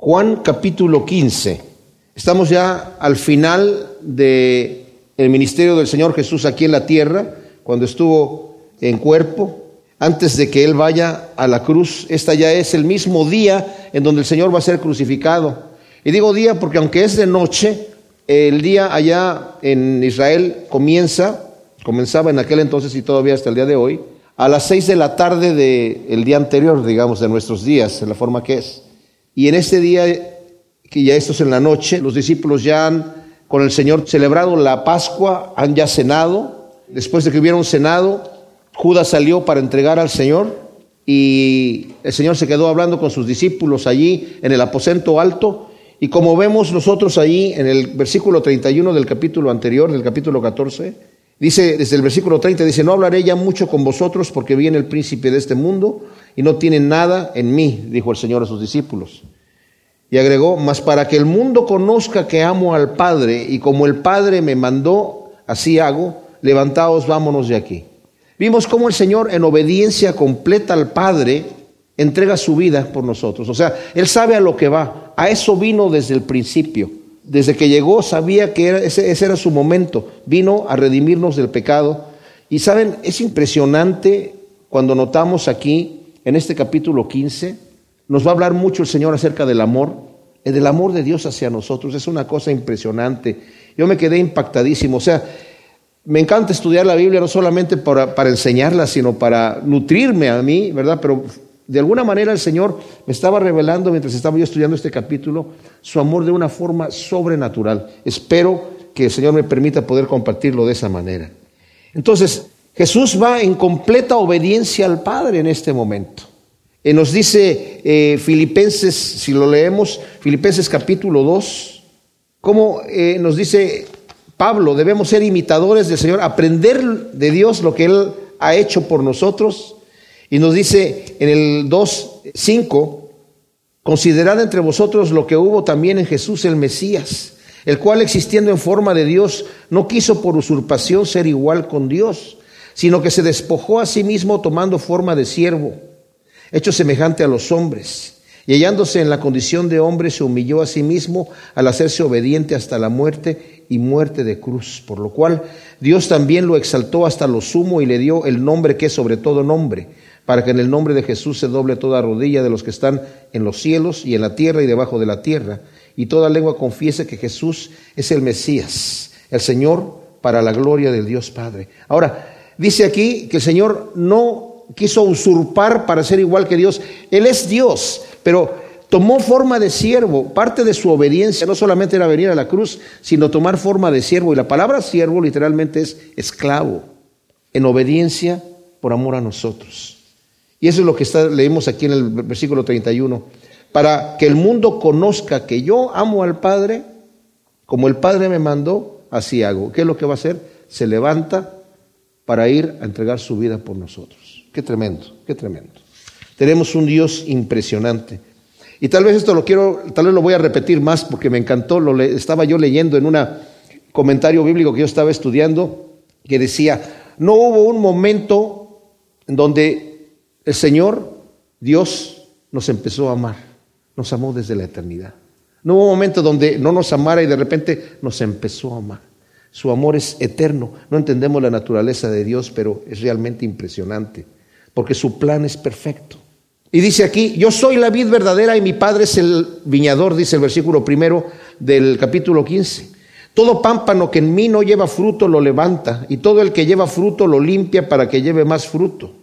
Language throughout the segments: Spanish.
Juan capítulo 15. Estamos ya al final del el ministerio del Señor Jesús aquí en la tierra, cuando estuvo en cuerpo, antes de que Él vaya a la cruz. Esta ya es el mismo día en donde el Señor va a ser crucificado. Y digo día porque aunque es de noche, el día allá en Israel comienza, comenzaba en aquel entonces y todavía hasta el día de hoy, a las seis de la tarde del día anterior, digamos, de nuestros días, en la forma que es. Y en este día, que ya esto es en la noche, los discípulos ya han con el Señor celebrado la Pascua, han ya cenado. Después de que hubieron cenado, Judas salió para entregar al Señor y el Señor se quedó hablando con sus discípulos allí en el aposento alto. Y como vemos nosotros allí en el versículo 31 del capítulo anterior, del capítulo 14, dice desde el versículo 30, dice, no hablaré ya mucho con vosotros porque viene el príncipe de este mundo y no tienen nada en mí, dijo el Señor a sus discípulos. Y agregó, mas para que el mundo conozca que amo al Padre y como el Padre me mandó, así hago, levantaos, vámonos de aquí. Vimos cómo el Señor en obediencia completa al Padre entrega su vida por nosotros. O sea, Él sabe a lo que va. A eso vino desde el principio. Desde que llegó sabía que ese, ese era su momento. Vino a redimirnos del pecado. Y saben, es impresionante cuando notamos aquí, en este capítulo 15, nos va a hablar mucho el Señor acerca del amor, el del amor de Dios hacia nosotros. Es una cosa impresionante. Yo me quedé impactadísimo. O sea, me encanta estudiar la Biblia no solamente para, para enseñarla, sino para nutrirme a mí, ¿verdad? Pero de alguna manera el Señor me estaba revelando mientras estaba yo estudiando este capítulo su amor de una forma sobrenatural. Espero que el Señor me permita poder compartirlo de esa manera. Entonces, Jesús va en completa obediencia al Padre en este momento. Eh, nos dice eh, Filipenses, si lo leemos, Filipenses capítulo 2, como eh, nos dice Pablo, debemos ser imitadores del Señor, aprender de Dios lo que Él ha hecho por nosotros. Y nos dice en el 2.5, considerad entre vosotros lo que hubo también en Jesús el Mesías, el cual existiendo en forma de Dios, no quiso por usurpación ser igual con Dios, sino que se despojó a sí mismo tomando forma de siervo hecho semejante a los hombres, y hallándose en la condición de hombre, se humilló a sí mismo al hacerse obediente hasta la muerte y muerte de cruz, por lo cual Dios también lo exaltó hasta lo sumo y le dio el nombre que es sobre todo nombre, para que en el nombre de Jesús se doble toda rodilla de los que están en los cielos y en la tierra y debajo de la tierra, y toda lengua confiese que Jesús es el Mesías, el Señor, para la gloria del Dios Padre. Ahora, dice aquí que el Señor no quiso usurpar para ser igual que Dios. Él es Dios, pero tomó forma de siervo. Parte de su obediencia no solamente era venir a la cruz, sino tomar forma de siervo. Y la palabra siervo literalmente es esclavo, en obediencia por amor a nosotros. Y eso es lo que está, leemos aquí en el versículo 31. Para que el mundo conozca que yo amo al Padre, como el Padre me mandó, así hago. ¿Qué es lo que va a hacer? Se levanta para ir a entregar su vida por nosotros. Qué tremendo, qué tremendo. Tenemos un Dios impresionante. Y tal vez esto lo quiero, tal vez lo voy a repetir más porque me encantó, lo estaba yo leyendo en un comentario bíblico que yo estaba estudiando que decía, no hubo un momento en donde el Señor, Dios, nos empezó a amar, nos amó desde la eternidad. No hubo un momento donde no nos amara y de repente nos empezó a amar. Su amor es eterno. No entendemos la naturaleza de Dios, pero es realmente impresionante porque su plan es perfecto. Y dice aquí, yo soy la vid verdadera y mi padre es el viñador, dice el versículo primero del capítulo 15. Todo pámpano que en mí no lleva fruto lo levanta, y todo el que lleva fruto lo limpia para que lleve más fruto.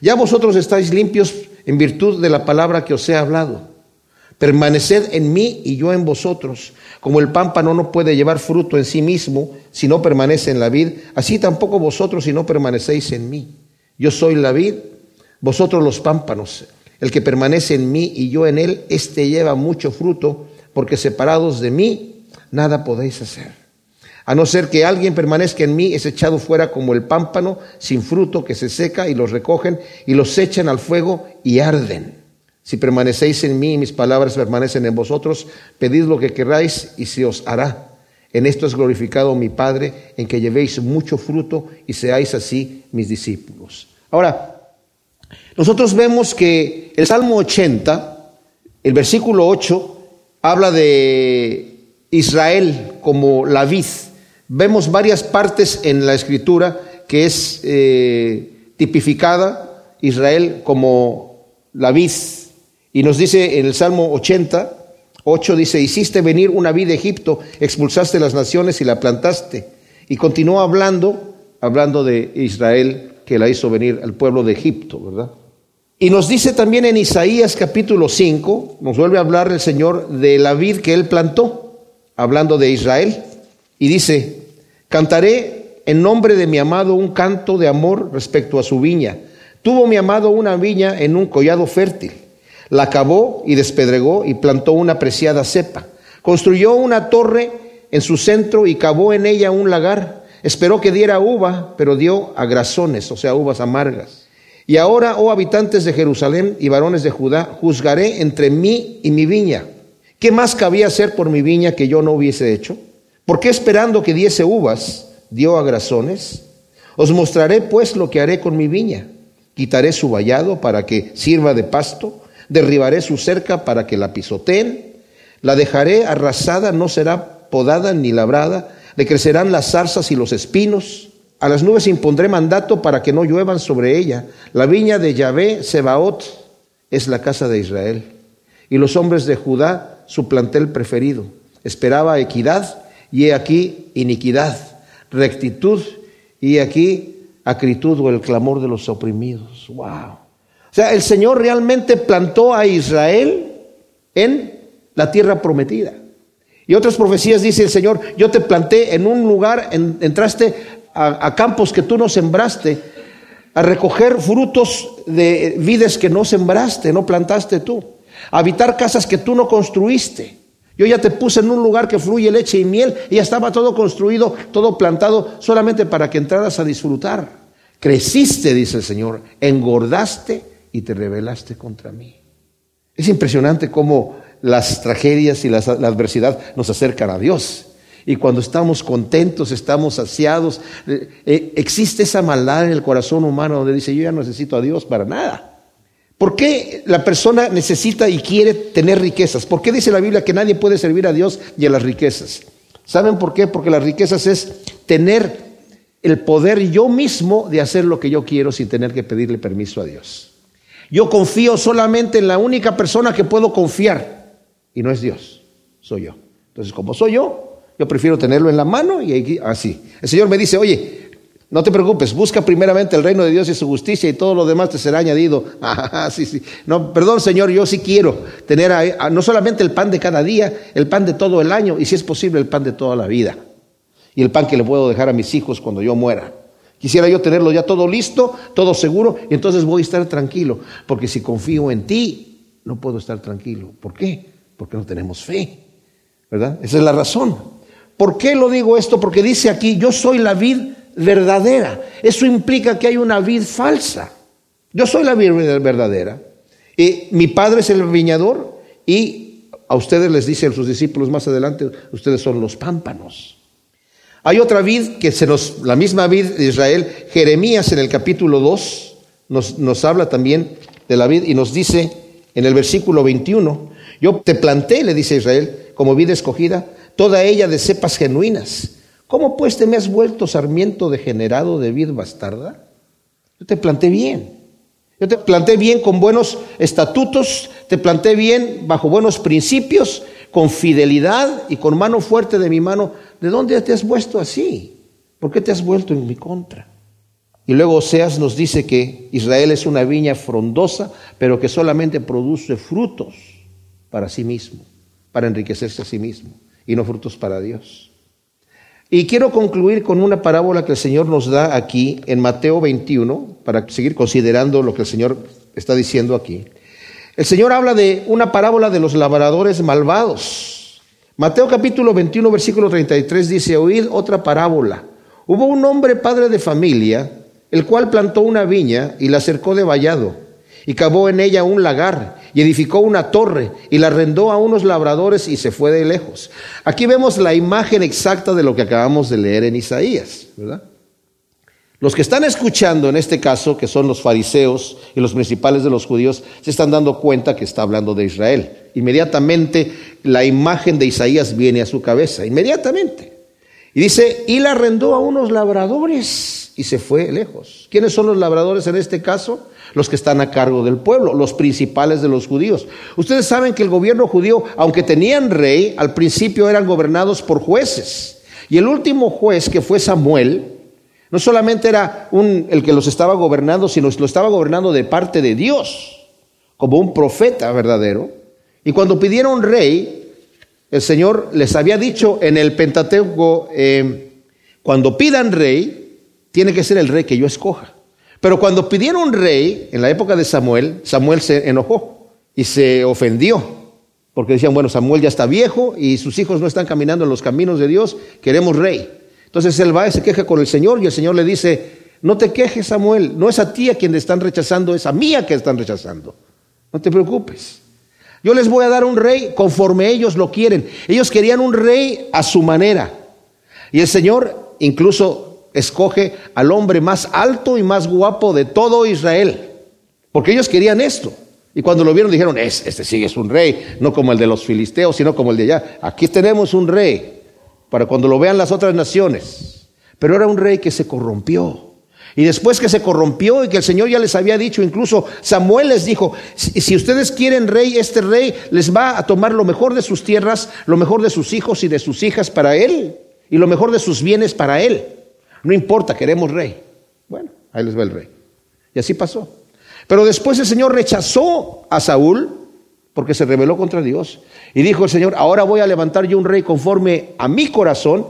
Ya vosotros estáis limpios en virtud de la palabra que os he hablado. Permaneced en mí y yo en vosotros. Como el pámpano no puede llevar fruto en sí mismo si no permanece en la vid, así tampoco vosotros si no permanecéis en mí. Yo soy la vid, vosotros los pámpanos, el que permanece en mí y yo en él, éste lleva mucho fruto, porque separados de mí nada podéis hacer. A no ser que alguien permanezca en mí, es echado fuera como el pámpano sin fruto que se seca y los recogen y los echan al fuego y arden. Si permanecéis en mí y mis palabras permanecen en vosotros, pedid lo que queráis y se os hará. En esto es glorificado mi Padre, en que llevéis mucho fruto y seáis así mis discípulos. Ahora, nosotros vemos que el Salmo 80, el versículo 8, habla de Israel como la vid. Vemos varias partes en la escritura que es eh, tipificada Israel como la vid. Y nos dice en el Salmo 80, 8 dice, hiciste venir una vid de Egipto, expulsaste las naciones y la plantaste. Y continuó hablando, hablando de Israel que la hizo venir al pueblo de Egipto, ¿verdad? Y nos dice también en Isaías capítulo 5, nos vuelve a hablar el Señor de la vid que él plantó, hablando de Israel. Y dice, cantaré en nombre de mi amado un canto de amor respecto a su viña. Tuvo mi amado una viña en un collado fértil. La cavó y despedregó y plantó una preciada cepa. Construyó una torre en su centro y cavó en ella un lagar. Esperó que diera uva, pero dio agrazones, o sea, uvas amargas. Y ahora, oh habitantes de Jerusalén y varones de Judá, juzgaré entre mí y mi viña. ¿Qué más cabía hacer por mi viña que yo no hubiese hecho? ¿Por qué esperando que diese uvas, dio agrazones? Os mostraré pues lo que haré con mi viña. Quitaré su vallado para que sirva de pasto, derribaré su cerca para que la pisoteen, la dejaré arrasada, no será podada ni labrada, le crecerán las zarzas y los espinos. A las nubes impondré mandato para que no lluevan sobre ella. La viña de Yahvé, Sebaot, es la casa de Israel. Y los hombres de Judá, su plantel preferido. Esperaba equidad y aquí iniquidad, rectitud y aquí acritud o el clamor de los oprimidos. Wow. O sea, el Señor realmente plantó a Israel en la tierra prometida. Y otras profecías dice el Señor, yo te planté en un lugar, entraste a, campos que tú no sembraste, a recoger frutos de vides que no sembraste, no plantaste tú, a habitar casas que tú no construiste. Yo ya te puse en un lugar que fluye leche y miel y ya estaba todo construido, todo plantado, solamente para que entraras a disfrutar. Creciste, dice el Señor, engordaste y te rebelaste contra mí. Es impresionante cómo las tragedias y la, adversidad nos acercan a Dios. Y cuando estamos contentos, estamos saciados, eh, eh, existe esa maldad en el corazón humano donde dice, yo ya no necesito a Dios para nada. ¿Por qué la persona necesita y quiere tener riquezas? ¿Por qué dice la Biblia que nadie puede servir a Dios y a las riquezas? ¿Saben por qué? Porque las riquezas es tener el poder yo mismo de hacer lo que yo quiero sin tener que pedirle permiso a Dios. Yo confío solamente en la única persona que puedo confiar, y no es Dios, soy yo. Entonces, como soy yo, yo prefiero tenerlo en la mano y así. El Señor me dice, oye, no te preocupes, busca primeramente el reino de Dios y su justicia y todo lo demás te será añadido. Ah, sí, sí. No, perdón, Señor, yo sí quiero tener no solamente el pan de cada día, el pan de todo el año y si es posible el pan de toda la vida. Y el pan que le puedo dejar a mis hijos cuando yo muera. Quisiera yo tenerlo ya todo listo, todo seguro, y entonces voy a estar tranquilo, porque si confío en ti, no puedo estar tranquilo. ¿Por qué? Porque no tenemos fe, ¿verdad? Esa es la razón. ¿Por qué lo digo esto? Porque dice aquí, yo soy la vid verdadera. Eso implica que hay una vid falsa. Yo soy la vid verdadera. Y mi padre es el viñador y a ustedes les dice a sus discípulos más adelante, ustedes son los pámpanos. Hay otra vid que se nos, la misma vid de Israel, Jeremías en el capítulo 2 nos, nos habla también de la vid y nos dice en el versículo 21, yo te planté, le dice Israel, como vida escogida, toda ella de cepas genuinas. ¿Cómo pues te me has vuelto sarmiento degenerado de vid bastarda? Yo te planté bien. Yo te planté bien con buenos estatutos, te planté bien bajo buenos principios, con fidelidad y con mano fuerte de mi mano. ¿De dónde te has vuelto así? ¿Por qué te has vuelto en mi contra? Y luego Oseas nos dice que Israel es una viña frondosa, pero que solamente produce frutos para sí mismo, para enriquecerse a sí mismo, y no frutos para Dios. Y quiero concluir con una parábola que el Señor nos da aquí en Mateo 21, para seguir considerando lo que el Señor está diciendo aquí. El Señor habla de una parábola de los labradores malvados. Mateo capítulo 21, versículo 33 dice, oíd otra parábola. Hubo un hombre padre de familia, el cual plantó una viña y la cercó de vallado, y cavó en ella un lagar y edificó una torre y la arrendó a unos labradores y se fue de lejos. Aquí vemos la imagen exacta de lo que acabamos de leer en Isaías, ¿verdad? Los que están escuchando en este caso, que son los fariseos y los principales de los judíos, se están dando cuenta que está hablando de Israel. inmediatamente la imagen de Isaías viene a su cabeza, inmediatamente. Y dice, y la arrendó a unos labradores y se fue lejos. ¿Quiénes son los labradores en este caso? Los que están a cargo del pueblo, los principales de los judíos. Ustedes saben que el gobierno judío, aunque tenían rey, al principio eran gobernados por jueces. Y el último juez, que fue Samuel, no solamente era el que los estaba gobernando, sino lo estaba gobernando de parte de Dios, como un profeta verdadero. Y cuando pidieron rey, el Señor les había dicho en el Pentateuco, eh, cuando pidan rey, tiene que ser el rey que yo escoja. Pero cuando pidieron rey, en la época de Samuel, Samuel se enojó y se ofendió, porque decían, bueno, Samuel ya está viejo y sus hijos no están caminando en los caminos de Dios, queremos rey. Entonces él va y se queja con el Señor y el Señor le dice, no te quejes Samuel, no es a ti a quien están rechazando, es a mí a quien están rechazando. No te preocupes. Yo les voy a dar un rey conforme ellos lo quieren. Ellos querían un rey a su manera. Y el Señor incluso escoge al hombre más alto y más guapo de todo Israel. Porque ellos querían esto. Y cuando lo vieron dijeron, este sí es un rey, no como el de los filisteos, sino como el de allá. Aquí tenemos un rey para cuando lo vean las otras naciones. Pero era un rey que se corrompió. Y después que se corrompió y que el Señor ya les había dicho, incluso Samuel les dijo, si ustedes quieren rey, este rey les va a tomar lo mejor de sus tierras, lo mejor de sus hijos y de sus hijas para él, y lo mejor de sus bienes para él. No importa, queremos rey. Bueno, ahí les va el rey. Y así pasó. Pero después el Señor rechazó a Saúl porque se rebeló contra Dios. Y dijo el Señor, ahora voy a levantar yo un rey conforme a mi corazón,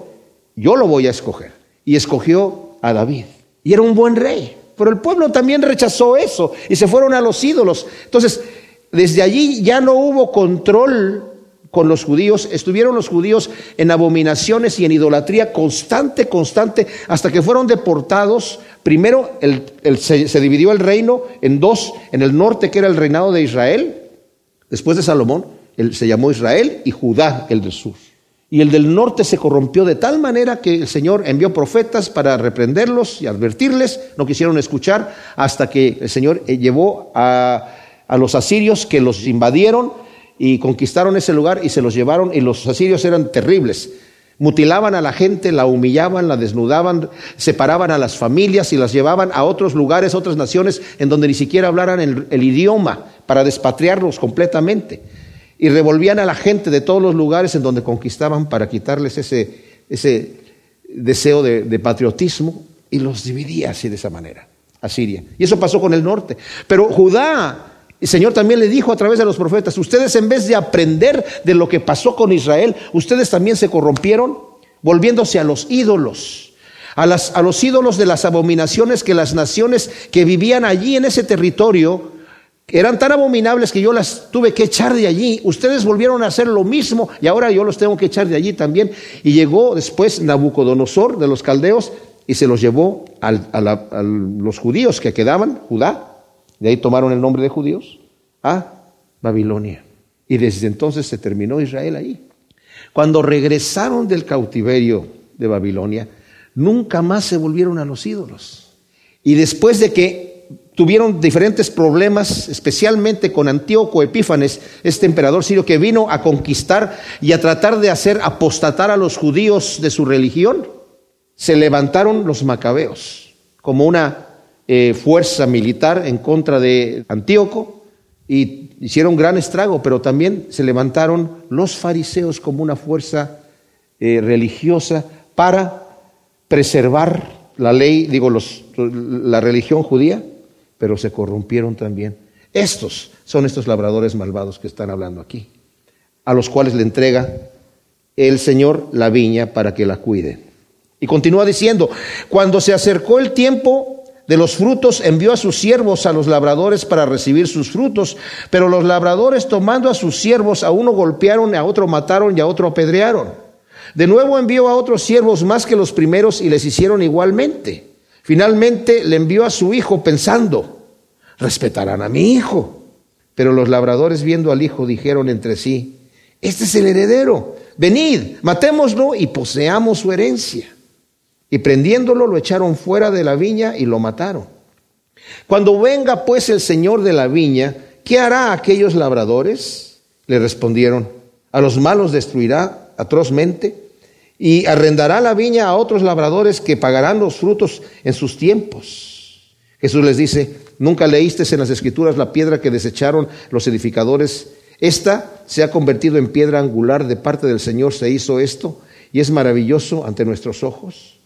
yo lo voy a escoger. Y escogió a David. Y era un buen rey. Pero el pueblo también rechazó eso y se fueron a los ídolos. Entonces, desde allí ya no hubo control con los judíos, estuvieron los judíos en abominaciones y en idolatría constante, constante, hasta que fueron deportados. Primero se, dividió el reino en dos, en el norte que era el reinado de Israel, Después de Salomón, se llamó Israel y Judá el del sur. Y el del norte se corrompió de tal manera que el Señor envió profetas para reprenderlos y advertirles. No quisieron escuchar hasta que el Señor eh, llevó a los asirios que los invadieron y conquistaron ese lugar y se los llevaron. Y los asirios eran terribles. Mutilaban a la gente, la humillaban, la desnudaban, separaban a las familias y las llevaban a otros lugares, otras naciones en donde ni siquiera hablaran el, idioma para despatriarlos completamente. Y revolvían a la gente de todos los lugares en donde conquistaban para quitarles ese, ese deseo de, de patriotismo y los dividía así de esa manera, a Siria. Y eso pasó con el norte. Pero Judá, el Señor también le dijo a través de los profetas, ustedes en vez de aprender de lo que pasó con Israel, ustedes también se corrompieron volviéndose a los ídolos. A, las, a los ídolos de las abominaciones que las naciones que vivían allí en ese territorio eran tan abominables que yo las tuve que echar de allí. Ustedes volvieron a hacer lo mismo y ahora yo los tengo que echar de allí también. Y llegó después Nabucodonosor de los caldeos y se los llevó a, los judíos que quedaban, Judá, de ahí tomaron el nombre de judíos, a Babilonia. Y desde entonces se terminó Israel ahí. Cuando regresaron del cautiverio de Babilonia, nunca más se volvieron a los ídolos. Y después de que tuvieron diferentes problemas, especialmente con Antíoco Epífanes, este emperador sirio que vino a conquistar y a tratar de hacer apostatar a los judíos de su religión. Se levantaron los macabeos como una eh, fuerza militar en contra de Antíoco y hicieron gran estrago, pero también se levantaron los fariseos como una fuerza eh, religiosa para preservar la ley, digo, los, la religión judía pero se corrompieron también. Estos son estos labradores malvados que están hablando aquí, a los cuales le entrega el Señor la viña para que la cuide. Y continúa diciendo, cuando se acercó el tiempo de los frutos, envió a sus siervos a los labradores para recibir sus frutos, pero los labradores tomando a sus siervos, a uno golpearon, a otro mataron y a otro apedrearon. De nuevo envió a otros siervos más que los primeros y les hicieron igualmente. Finalmente le envió a su hijo pensando, respetarán a mi hijo. Pero los labradores viendo al hijo dijeron entre sí, este es el heredero, venid, matémoslo y poseamos su herencia. Y prendiéndolo lo echaron fuera de la viña y lo mataron. Cuando venga pues el señor de la viña, ¿qué hará aquellos labradores? Le respondieron, a los malos destruirá atrozmente y arrendará la viña a otros labradores que pagarán los frutos en sus tiempos. Jesús les dice, nunca leíste en las escrituras la piedra que desecharon los edificadores. Esta se ha convertido en piedra angular de parte del Señor, se hizo esto y es maravilloso ante nuestros ojos.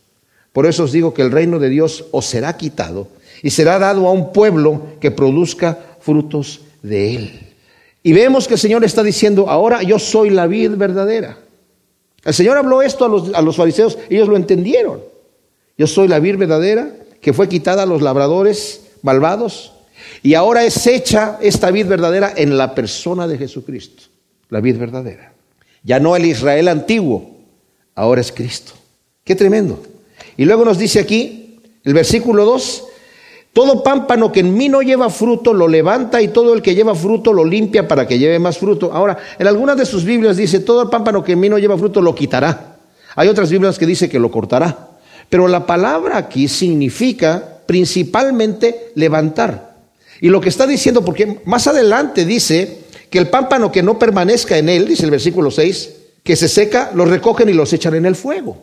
Por eso os digo que el reino de Dios os será quitado y será dado a un pueblo que produzca frutos de él. Y vemos que el Señor está diciendo, ahora yo soy la vid verdadera. El Señor habló esto a los, a los fariseos, ellos lo entendieron. Yo soy la vid verdadera que fue quitada a los labradores malvados y ahora es hecha esta vid verdadera en la persona de Jesucristo, la vid verdadera. Ya no el Israel antiguo, ahora es Cristo. Qué tremendo. Y luego nos dice aquí, el versículo 2, todo pámpano que en mí no lleva fruto lo levanta y todo el que lleva fruto lo limpia para que lleve más fruto. Ahora, en algunas de sus Biblias dice, todo el pámpano que en mí no lleva fruto lo quitará. Hay otras Biblias que dice que lo cortará. Pero la palabra aquí significa principalmente levantar. Y lo que está diciendo, porque más adelante dice que el pámpano que no permanezca en él, dice el versículo 6, que se seca, lo recogen y los echan en el fuego.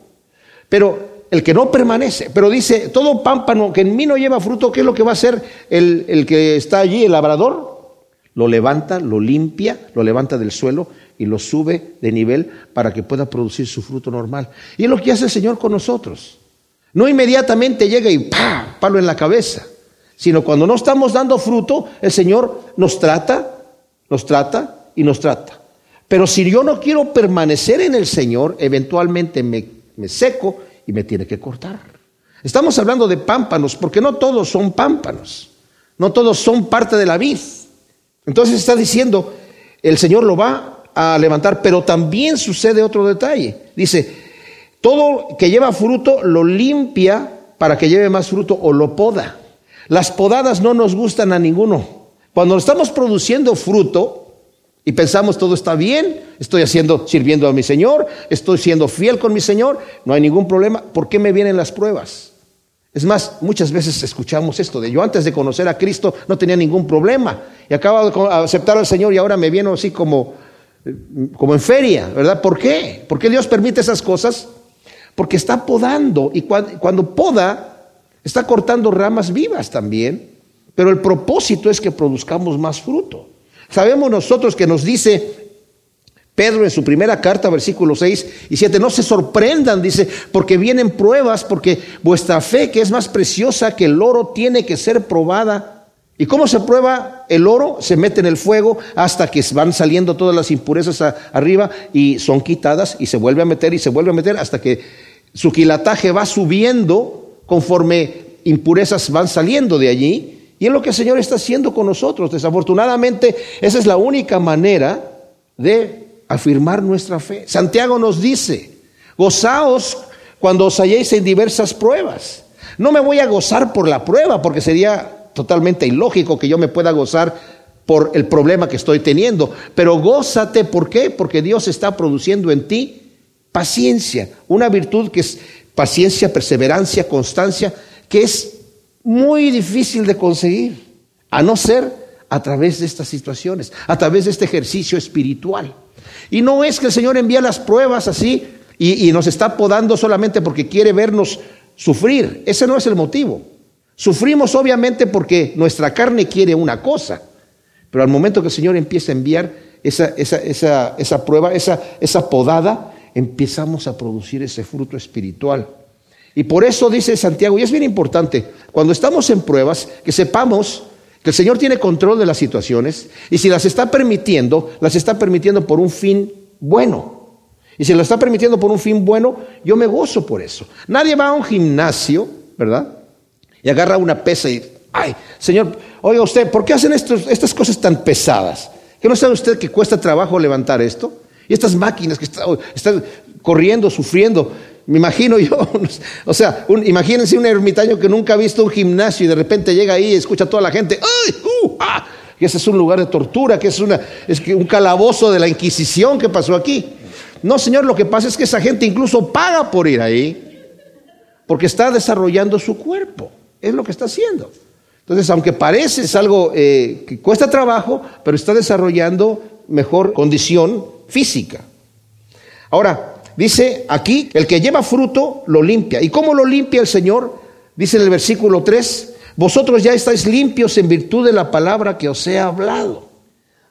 Pero el que no permanece. Pero dice, todo pámpano que en mí no lleva fruto, ¿qué es lo que va a hacer el, el, que está allí, el labrador? Lo levanta, lo limpia, lo levanta del suelo y lo sube de nivel para que pueda producir su fruto normal. Y es lo que hace el Señor con nosotros. No inmediatamente llega y ¡pah! palo en la cabeza, sino cuando no estamos dando fruto, el Señor nos trata, nos trata y nos trata. Pero si yo no quiero permanecer en el Señor, eventualmente me, me seco y me tiene que cortar. Estamos hablando de pámpanos, porque no todos son pámpanos, no todos son parte de la vid. Entonces está diciendo, el Señor lo va a levantar, pero también sucede otro detalle. Dice, todo que lleva fruto lo limpia para que lleve más fruto o lo poda. Las podadas no nos gustan a ninguno. Cuando estamos produciendo fruto, y pensamos todo está bien, estoy haciendo, sirviendo a mi Señor, estoy siendo fiel con mi Señor, no hay ningún problema. ¿Por qué me vienen las pruebas? Es más, muchas veces escuchamos esto de yo antes de conocer a Cristo no tenía ningún problema y acabo de aceptar al Señor y ahora me viene así como, como en feria, ¿verdad? ¿Por qué? ¿Por qué Dios permite esas cosas? Porque está podando y cuando, cuando poda está cortando ramas vivas también, pero el propósito es que produzcamos más fruto. Sabemos nosotros que nos dice Pedro en su primera carta, versículos 6 y 7, no se sorprendan, dice, porque vienen pruebas, porque vuestra fe, que es más preciosa que el oro, tiene que ser probada. ¿Y cómo se prueba el oro? Se mete en el fuego hasta que van saliendo todas las impurezas arriba y son quitadas y se vuelve a meter y se vuelve a meter hasta que su quilataje va subiendo conforme impurezas van saliendo de allí y es lo que el Señor está haciendo con nosotros. Desafortunadamente, esa es la única manera de afirmar nuestra fe. Santiago nos dice, gozaos cuando os halléis en diversas pruebas. No me voy a gozar por la prueba, porque sería totalmente ilógico que yo me pueda gozar por el problema que estoy teniendo. Pero gózate, ¿por qué? Porque Dios está produciendo en ti paciencia, una virtud que es paciencia, perseverancia, constancia, que es muy difícil de conseguir, a no ser a través de estas situaciones, a través de este ejercicio espiritual. Y no es que el Señor envía las pruebas así y, nos está podando solamente porque quiere vernos sufrir. Ese no es el motivo. Sufrimos obviamente porque nuestra carne quiere una cosa, pero al momento que el Señor empieza a enviar esa, esa, esa, esa prueba, esa podada, empezamos a producir ese fruto espiritual. Y por eso dice Santiago, y es bien importante, cuando estamos en pruebas, que sepamos que el Señor tiene control de las situaciones y si las está permitiendo, las está permitiendo por un fin bueno. Y si las está permitiendo por un fin bueno, yo me gozo por eso. Nadie va a un gimnasio, ¿verdad? Y agarra una pesa y, ay, Señor, oiga usted, ¿por qué hacen estas cosas tan pesadas? ¿Que no sabe usted que cuesta trabajo levantar esto? Y estas máquinas que están corriendo, sufriendo. Me imagino yo, o sea, imagínense un ermitaño que nunca ha visto un gimnasio y de repente llega ahí y escucha a toda la gente, ¡ay! Uh, ah! Que ese es un lugar de tortura, que es, una, es un calabozo de la Inquisición que pasó aquí. No, Señor, lo que pasa es que esa gente incluso paga por ir ahí, porque está desarrollando su cuerpo, es lo que está haciendo. Entonces, aunque parece es algo eh, que cuesta trabajo, pero está desarrollando mejor condición física. Ahora, dice aquí, el que lleva fruto lo limpia. ¿Y cómo lo limpia el Señor? Dice en el versículo 3, vosotros ya estáis limpios en virtud de la palabra que os he hablado.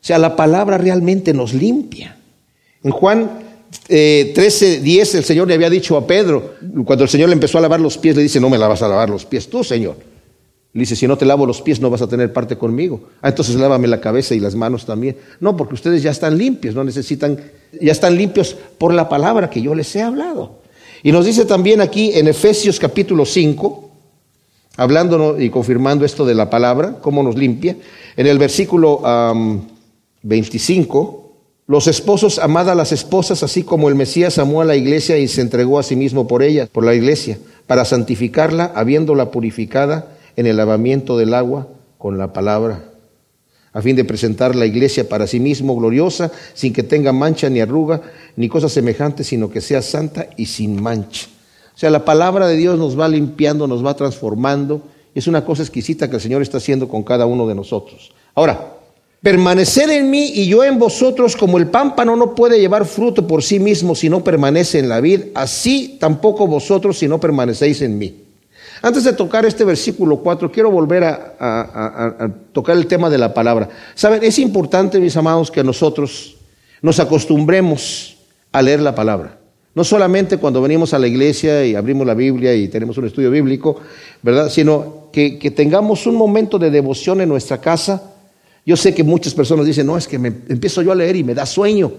O sea, la palabra realmente nos limpia. En Juan 13, eh, 10, el Señor le había dicho a Pedro, cuando el Señor le empezó a lavar los pies, le dice, no me la vas a lavar los pies tú, Señor. Le dice, si no te lavo los pies no vas a tener parte conmigo. Ah, entonces lávame la cabeza y las manos también. No, porque ustedes ya están limpios, no necesitan, ya están limpios por la palabra que yo les he hablado. Y nos dice también aquí en Efesios capítulo 5, hablando y confirmando esto de la palabra, cómo nos limpia, en el versículo 25, los esposos, amad a las esposas, así como el Mesías amó a la iglesia y se entregó a sí mismo por ella, por la iglesia, para santificarla, habiéndola purificada en el lavamiento del agua con la palabra, a fin de presentar la iglesia para sí mismo gloriosa, sin que tenga mancha ni arruga, ni cosa semejante, sino que sea santa y sin mancha. O sea, la palabra de Dios nos va limpiando, nos va transformando. Es una cosa exquisita que el Señor está haciendo con cada uno de nosotros. Ahora, Permanecer en mí y yo en vosotros, como el pámpano no puede llevar fruto por sí mismo si no permanece en la vid, así tampoco vosotros si no permanecéis en mí. Antes de tocar este versículo 4, quiero volver a, tocar el tema de la palabra. Saben, es importante, mis amados, que nosotros nos acostumbremos a leer la palabra. No solamente cuando venimos a la iglesia y abrimos la Biblia y tenemos un estudio bíblico, ¿verdad? Sino que, que tengamos un momento de devoción en nuestra casa yo sé que muchas personas dicen, no, es que me empiezo yo a leer y me da sueño.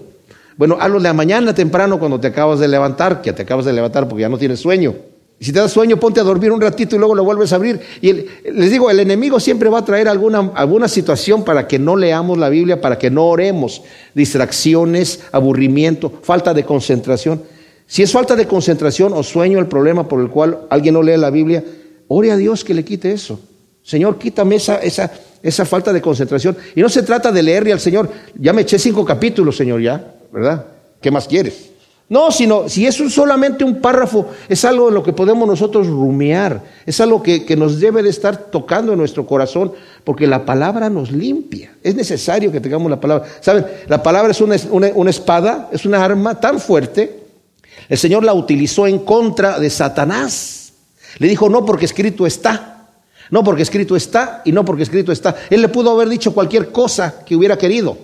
Bueno, hazlo de la mañana temprano cuando te acabas de levantar, que te acabas de levantar porque ya no tienes sueño. Si te da sueño, ponte a dormir un ratito y luego lo vuelves a abrir. Y les digo, el enemigo siempre va a traer alguna, alguna situación para que no leamos la Biblia, para que no oremos. Distracciones, aburrimiento, falta de concentración. Si es falta de concentración o sueño el problema por el cual alguien no lee la Biblia, ore a Dios que le quite eso. Señor, quítame esa, esa, esa falta de concentración. Y no se trata de leerle al Señor, ya me eché cinco capítulos, Señor, ya, ¿verdad? ¿Qué más quieres? No, sino si es solamente un párrafo, es algo en lo que podemos nosotros rumiar, es algo que, nos debe de estar tocando en nuestro corazón, porque la palabra nos limpia. Es necesario que tengamos la palabra. ¿Saben? La palabra es una, una espada, es una arma tan fuerte. El Señor la utilizó en contra de Satanás. Le dijo, no, porque escrito está. No porque escrito está y no porque escrito está. Él le pudo haber dicho cualquier cosa que hubiera querido.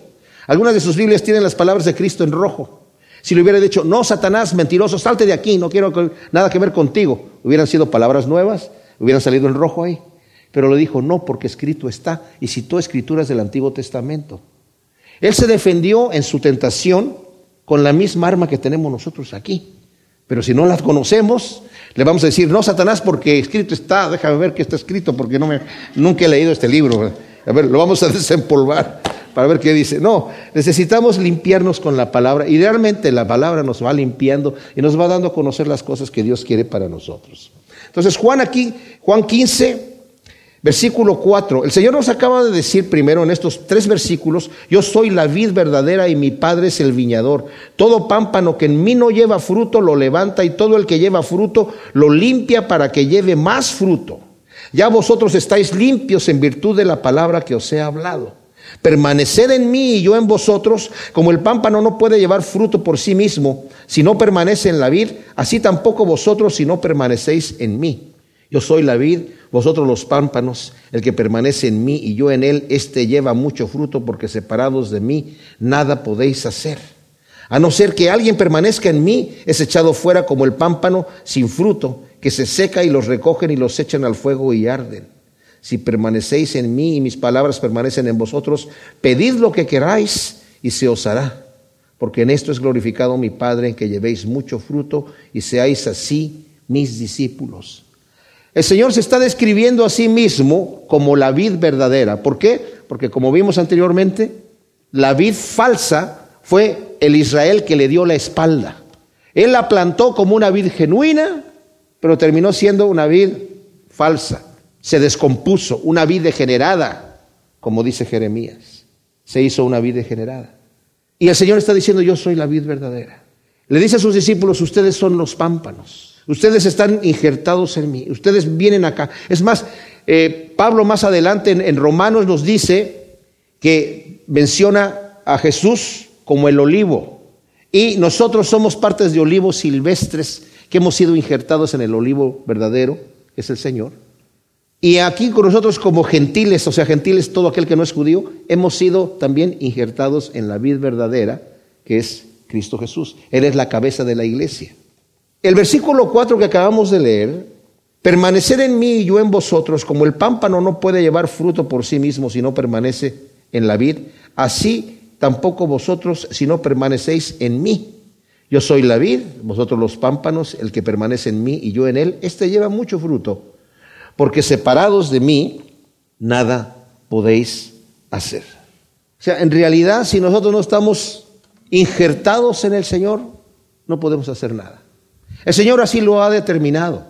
Algunas de sus Biblias tienen las palabras de Cristo en rojo. Si le hubiera dicho, no, Satanás, mentiroso, salte de aquí, no quiero nada que ver contigo, hubieran sido palabras nuevas, hubieran salido en rojo ahí. Pero le dijo, no, porque escrito está, y citó escrituras del Antiguo Testamento. Él se defendió en su tentación con la misma arma que tenemos nosotros aquí. Pero si no las conocemos, le vamos a decir, no, Satanás, porque escrito está, déjame ver qué está escrito, porque no me, nunca he leído este libro. A ver, lo vamos a desempolvar para ver qué dice. No, necesitamos limpiarnos con la palabra y realmente la palabra nos va limpiando y nos va dando a conocer las cosas que Dios quiere para nosotros. Entonces, Juan aquí, Juan 15, Versículo 4. El Señor nos acaba de decir primero en estos tres versículos, yo soy la vid verdadera y mi Padre es el viñador. Todo pámpano que en mí no lleva fruto lo levanta y todo el que lleva fruto lo limpia para que lleve más fruto. Ya vosotros estáis limpios en virtud de la palabra que os he hablado. Permaneced en mí y yo en vosotros, como el pámpano no puede llevar fruto por sí mismo si no permanece en la vid, así tampoco vosotros si no permanecéis en mí. Yo soy la vid, vosotros los pámpanos, el que permanece en mí y yo en él, éste lleva mucho fruto porque separados de mí nada podéis hacer. A no ser que alguien permanezca en mí, es echado fuera como el pámpano sin fruto, que se seca y los recogen y los echan al fuego y arden. Si permanecéis en mí y mis palabras permanecen en vosotros, pedid lo que queráis y se os hará. Porque en esto es glorificado mi Padre, en que llevéis mucho fruto y seáis así mis discípulos. El Señor se está describiendo a sí mismo como la vid verdadera. ¿Por qué? Porque como vimos anteriormente, la vid falsa fue el Israel que le dio la espalda. Él la plantó como una vid genuina, pero terminó siendo una vid falsa. Se descompuso, una vid degenerada, como dice Jeremías. Se hizo una vid degenerada. Y el Señor está diciendo, yo soy la vid verdadera. Le dice a sus discípulos, ustedes son los pámpanos. Ustedes están injertados en mí. Ustedes vienen acá. Es más, eh, Pablo más adelante en, Romanos nos dice que menciona a Jesús como el olivo. Y nosotros somos partes de olivos silvestres que hemos sido injertados en el olivo verdadero, que es el Señor. Y aquí con nosotros como gentiles, o sea, gentiles todo aquel que no es judío, hemos sido también injertados en la vid verdadera, que es Cristo Jesús. Él es la cabeza de la iglesia. El versículo 4 que acabamos de leer, permanecer en mí y yo en vosotros, como el pámpano no puede llevar fruto por sí mismo si no permanece en la vid, así tampoco vosotros si no permanecéis en mí. Yo soy la vid, vosotros los pámpanos, el que permanece en mí y yo en él, este lleva mucho fruto, porque separados de mí, nada podéis hacer. O sea, en realidad, si nosotros no estamos injertados en el Señor, no podemos hacer nada. El Señor así lo ha determinado.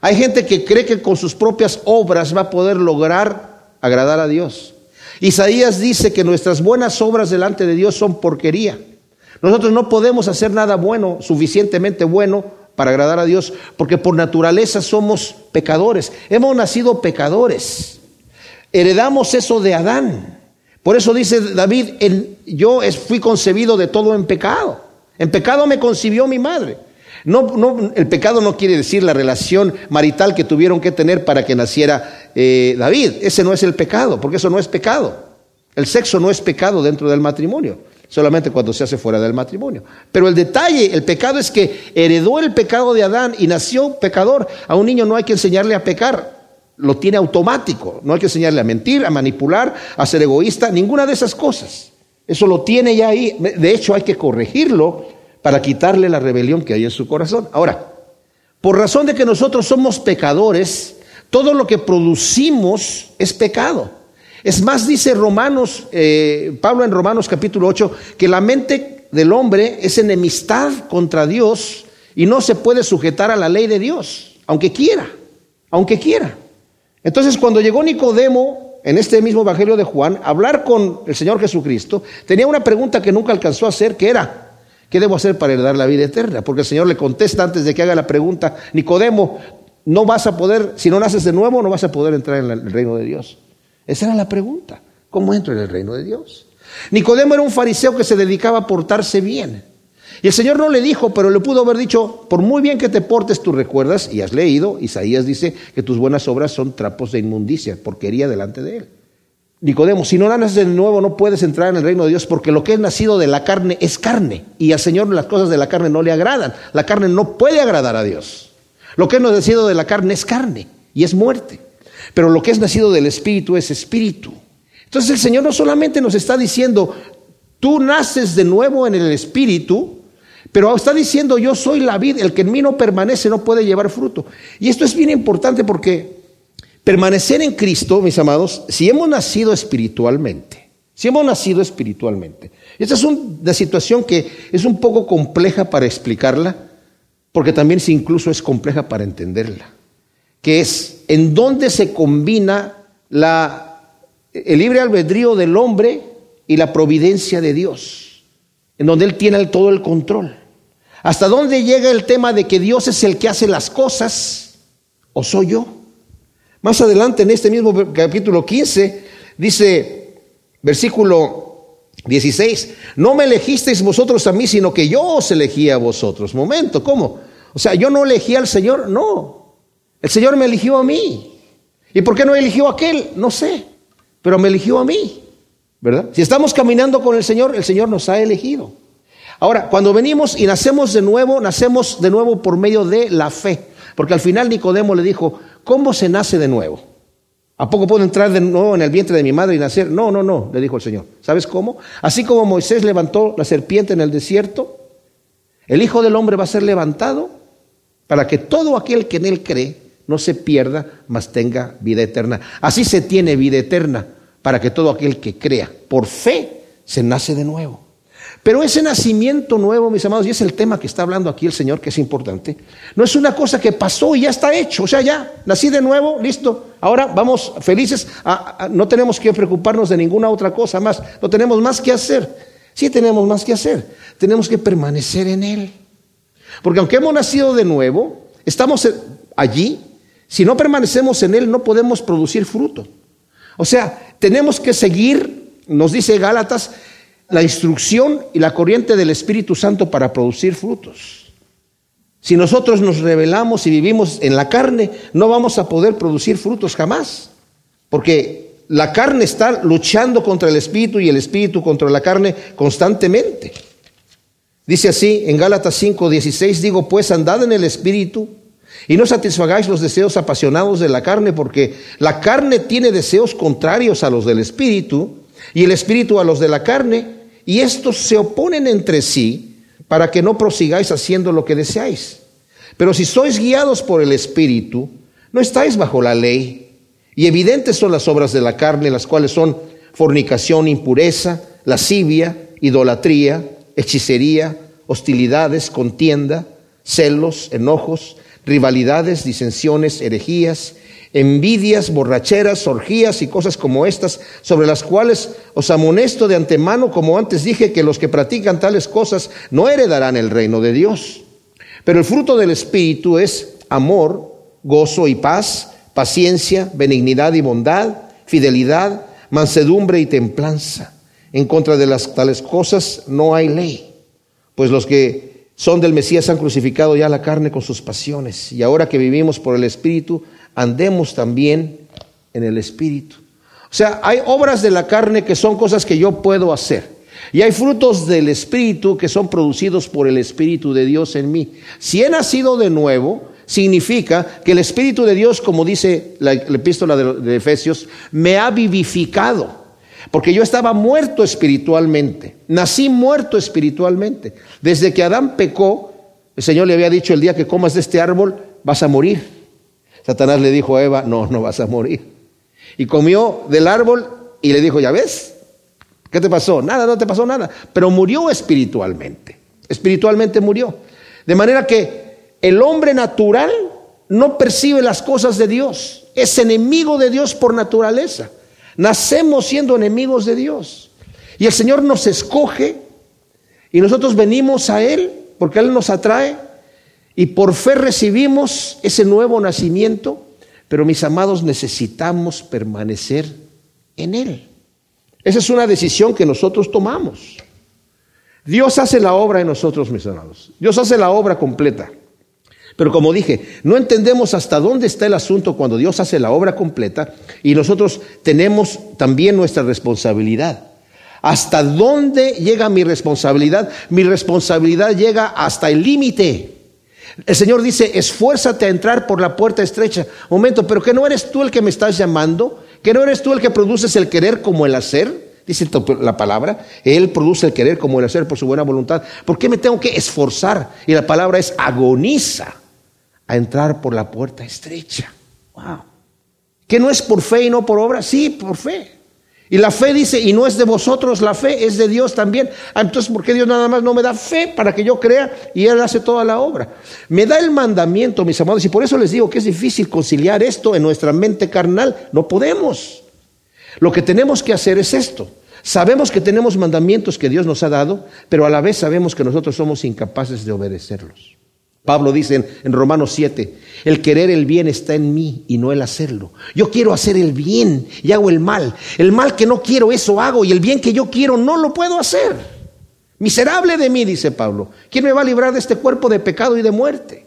Hay gente que cree que con sus propias obras va a poder lograr agradar a Dios. Isaías dice que nuestras buenas obras delante de Dios son porquería. Nosotros no podemos hacer nada bueno, suficientemente bueno para agradar a Dios, porque por naturaleza somos pecadores. Hemos nacido pecadores. Heredamos eso de Adán. Por eso dice David, yo fui concebido de todo en pecado. En pecado me concibió mi madre. No, no, el pecado no quiere decir la relación marital que tuvieron que tener para que naciera eh, David. Ese no es el pecado, porque eso no es pecado. El sexo no es pecado dentro del matrimonio, solamente cuando se hace fuera del matrimonio. Pero el detalle, el pecado es que heredó el pecado de Adán y nació pecador. A un niño no hay que enseñarle a pecar lo tiene automático. No hay que enseñarle a mentir, a manipular, a ser egoísta, ninguna de esas cosas. Eso lo tiene ya ahí. De hecho, hay que corregirlo para quitarle la rebelión que hay en su corazón. Ahora, por razón de que nosotros somos pecadores, todo lo que producimos es pecado. Es más, dice Romanos, eh, Pablo en Romanos capítulo 8, que la mente del hombre es enemistad contra Dios y no se puede sujetar a la ley de Dios, aunque quiera, aunque quiera. Entonces, cuando llegó Nicodemo, en este mismo Evangelio de Juan, a hablar con el Señor Jesucristo, tenía una pregunta que nunca alcanzó a hacer, que era, ¿qué debo hacer para heredar la vida eterna? Porque el Señor le contesta antes de que haga la pregunta, Nicodemo, no vas a poder, si no naces de nuevo, no vas a poder entrar en el reino de Dios. Esa era la pregunta, ¿cómo entro en el reino de Dios? Nicodemo era un fariseo que se dedicaba a portarse bien. Y el Señor no le dijo, pero le pudo haber dicho, por muy bien que te portes, tú recuerdas, y has leído, Isaías dice que tus buenas obras son trapos de inmundicia, porquería delante de él. Nicodemo, si no naces de nuevo no puedes entrar en el reino de Dios porque lo que es nacido de la carne es carne y al Señor las cosas de la carne no le agradan. La carne no puede agradar a Dios. Lo que es nacido de la carne es carne y es muerte. Pero lo que es nacido del Espíritu es Espíritu. Entonces el Señor no solamente nos está diciendo, tú naces de nuevo en el Espíritu, pero está diciendo, yo soy la vid, el que en mí no permanece no puede llevar fruto. Y esto es bien importante porque permanecer en Cristo, mis amados, si hemos nacido espiritualmente, si hemos nacido espiritualmente, esta es una situación que es un poco compleja para explicarla, porque también incluso es compleja para entenderla, que es en dónde se combina el libre albedrío del hombre y la providencia de Dios, en donde Él tiene todo el control. ¿Hasta dónde llega el tema de que Dios es el que hace las cosas o soy yo? Más adelante en este mismo capítulo 15 dice, versículo 16, no me elegisteis vosotros a mí, sino que yo os elegí a vosotros. Momento, ¿cómo? O sea, yo no elegí al Señor, no. El Señor me eligió a mí. ¿Y por qué no eligió a aquel? No sé, pero me eligió a mí, ¿verdad? Si estamos caminando con el Señor, el Señor nos ha elegido. Ahora, cuando venimos y nacemos de nuevo, nacemos de nuevo por medio de la fe. Porque al final Nicodemo le dijo, ¿cómo se nace de nuevo? ¿A poco puedo entrar de nuevo en el vientre de mi madre y nacer? No, no, no, le dijo el Señor. ¿Sabes cómo? Así como Moisés levantó la serpiente en el desierto, el Hijo del Hombre va a ser levantado para que todo aquel que en él cree no se pierda, mas tenga vida eterna. Así se tiene vida eterna, para que todo aquel que crea por fe se nace de nuevo. Pero ese nacimiento nuevo, mis amados, y es el tema que está hablando aquí el Señor, que es importante, no es una cosa que pasó y ya está hecho, o sea, ya, nací de nuevo, listo, ahora vamos felices, no tenemos que preocuparnos de ninguna otra cosa más, no tenemos más que hacer. Sí tenemos más que hacer, tenemos que permanecer en Él. Porque aunque hemos nacido de nuevo, estamos allí, si no permanecemos en Él no podemos producir fruto. O sea, tenemos que seguir, nos dice Gálatas, la instrucción y la corriente del Espíritu Santo para producir frutos. Si nosotros nos rebelamos y vivimos en la carne, no vamos a poder producir frutos jamás, porque la carne está luchando contra el Espíritu y el Espíritu contra la carne constantemente. Dice así en Gálatas 5:16, digo pues andad en el Espíritu y no satisfagáis los deseos apasionados de la carne, porque la carne tiene deseos contrarios a los del Espíritu y el Espíritu a los de la carne, y estos se oponen entre sí para que no prosigáis haciendo lo que deseáis. Pero si sois guiados por el Espíritu, no estáis bajo la ley. Y evidentes son las obras de la carne, las cuales son fornicación, impureza, lascivia, idolatría, hechicería, hostilidades, contienda, celos, enojos, rivalidades, disensiones, herejías, envidias, borracheras, orgías y cosas como estas, sobre las cuales os amonesto de antemano, como antes dije, que los que practican tales cosas no heredarán el reino de Dios. Pero el fruto del Espíritu es amor, gozo y paz, paciencia, benignidad y bondad, fidelidad, mansedumbre y templanza. En contra de las tales cosas no hay ley, pues los que son del Mesías han crucificado ya la carne con sus pasiones. Y ahora que vivimos por el Espíritu, andemos también en el Espíritu. O sea, hay obras de la carne que son cosas que yo puedo hacer. Y hay frutos del Espíritu que son producidos por el Espíritu de Dios en mí. Si he nacido de nuevo, significa que el Espíritu de Dios, como dice la, epístola de, Efesios, me ha vivificado. Porque yo estaba muerto espiritualmente, nací muerto espiritualmente. Desde que Adán pecó, el Señor le había dicho el día que comas de este árbol vas a morir. Satanás le dijo a Eva, no, no vas a morir. Y comió del árbol y le dijo, ya ves, ¿qué te pasó? Nada, no te pasó nada. Pero murió espiritualmente. Espiritualmente murió. De manera que el hombre natural no percibe las cosas de Dios. Es enemigo de Dios por naturaleza. Nacemos siendo enemigos de Dios. Y el Señor nos escoge y nosotros venimos a Él porque Él nos atrae y por fe recibimos ese nuevo nacimiento, pero mis amados necesitamos permanecer en Él. Esa es una decisión que nosotros tomamos. Dios hace la obra en nosotros, mis amados. Dios hace la obra completa. Pero como dije, no entendemos hasta dónde está el asunto cuando Dios hace la obra completa y nosotros tenemos también nuestra responsabilidad. ¿Hasta dónde llega mi responsabilidad? Mi responsabilidad llega hasta el límite. El Señor dice, esfuérzate a entrar por la puerta estrecha. Momento, pero que no eres tú el que me estás llamando, que no eres tú el que produces el querer como el hacer. Dice la palabra, Él produce el querer como el hacer por su buena voluntad. ¿Por qué me tengo que esforzar? Y la palabra es agoniza a entrar por la puerta estrecha. Wow. Que no es por fe y no por obra, sí, por fe. Y la fe dice, y no es de vosotros la fe, es de Dios también. Ah, entonces, ¿por qué Dios nada más no me da fe para que yo crea y Él hace toda la obra? Me da el mandamiento, mis amados, y por eso les digo que es difícil conciliar esto en nuestra mente carnal. No podemos. Lo que tenemos que hacer es esto. Sabemos que tenemos mandamientos que Dios nos ha dado, pero a la vez sabemos que nosotros somos incapaces de obedecerlos. Pablo dice en, Romanos 7, el querer el bien está en mí y no el hacerlo. Yo quiero hacer el bien y hago el mal. El mal que no quiero, eso hago y el bien que yo quiero no lo puedo hacer. Miserable de mí, dice Pablo. ¿Quién me va a librar de este cuerpo de pecado y de muerte?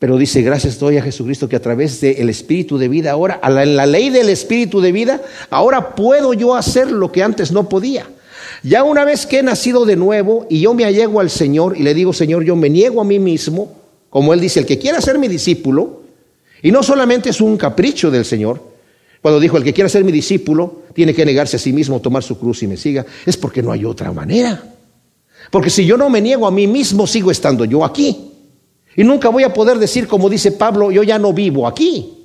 Pero dice, gracias doy a Jesucristo que a través del Espíritu de vida, ahora, en la ley del Espíritu de vida, ahora puedo yo hacer lo que antes no podía. Ya una vez que he nacido de nuevo y yo me allego al Señor y le digo, Señor, yo me niego a mí mismo, como Él dice, el que quiera ser mi discípulo, y no solamente es un capricho del Señor, cuando dijo, el que quiera ser mi discípulo, tiene que negarse a sí mismo, tomar su cruz y me siga, es porque no hay otra manera. Porque si yo no me niego a mí mismo, sigo estando yo aquí. Y nunca voy a poder decir, como dice Pablo, yo ya no vivo aquí.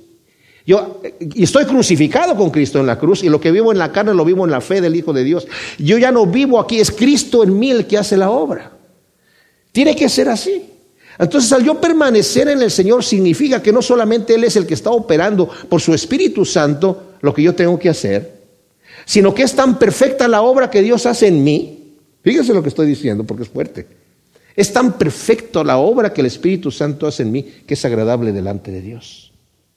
Yo estoy crucificado con Cristo en la cruz y lo que vivo en la carne lo vivo en la fe del Hijo de Dios. Yo ya no vivo aquí, es Cristo en mí el que hace la obra. Tiene que ser así. Entonces, al yo permanecer en el Señor significa que no solamente Él es el que está operando por su Espíritu Santo lo que yo tengo que hacer, sino que es tan perfecta la obra que Dios hace en mí. Fíjense lo que estoy diciendo porque es fuerte. Es tan perfecta la obra que el Espíritu Santo hace en mí que es agradable delante de Dios.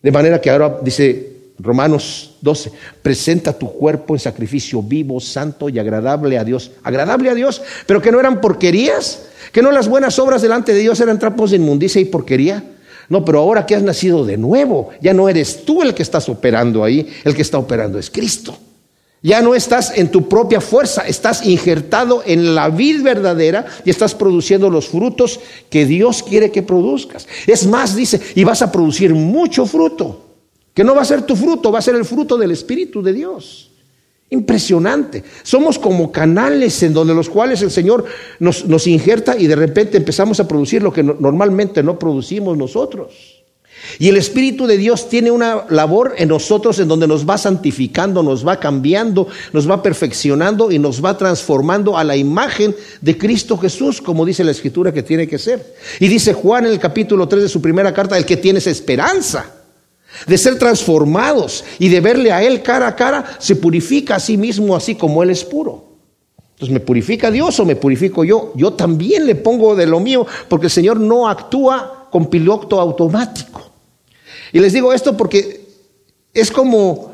De manera que ahora dice Romanos 12, presenta tu cuerpo en sacrificio vivo, santo y agradable a Dios. Agradable a Dios, pero que no eran porquerías, que no las buenas obras delante de Dios eran trapos de inmundicia y porquería. No, pero ahora que has nacido de nuevo, ya no eres tú el que estás operando ahí, el que está operando es Cristo. Ya no estás en tu propia fuerza, estás injertado en la vid verdadera y estás produciendo los frutos que Dios quiere que produzcas. Es más, dice, y vas a producir mucho fruto, que no va a ser tu fruto, va a ser el fruto del Espíritu de Dios. Impresionante. Somos como canales en donde los cuales el Señor nos, nos injerta y de repente empezamos a producir lo que normalmente no producimos nosotros. Y el Espíritu de Dios tiene una labor en nosotros en donde nos va santificando, nos va cambiando, nos va perfeccionando y nos va transformando a la imagen de Cristo Jesús, como dice la Escritura que tiene que ser. Y dice Juan en el capítulo 3 de su primera carta, el que tiene esa esperanza de ser transformados y de verle a Él cara a cara, se purifica a sí mismo así como Él es puro. Entonces, ¿me purifica Dios o me purifico yo? Yo también le pongo de lo mío, porque el Señor no actúa con piloto automático. Y les digo esto porque es como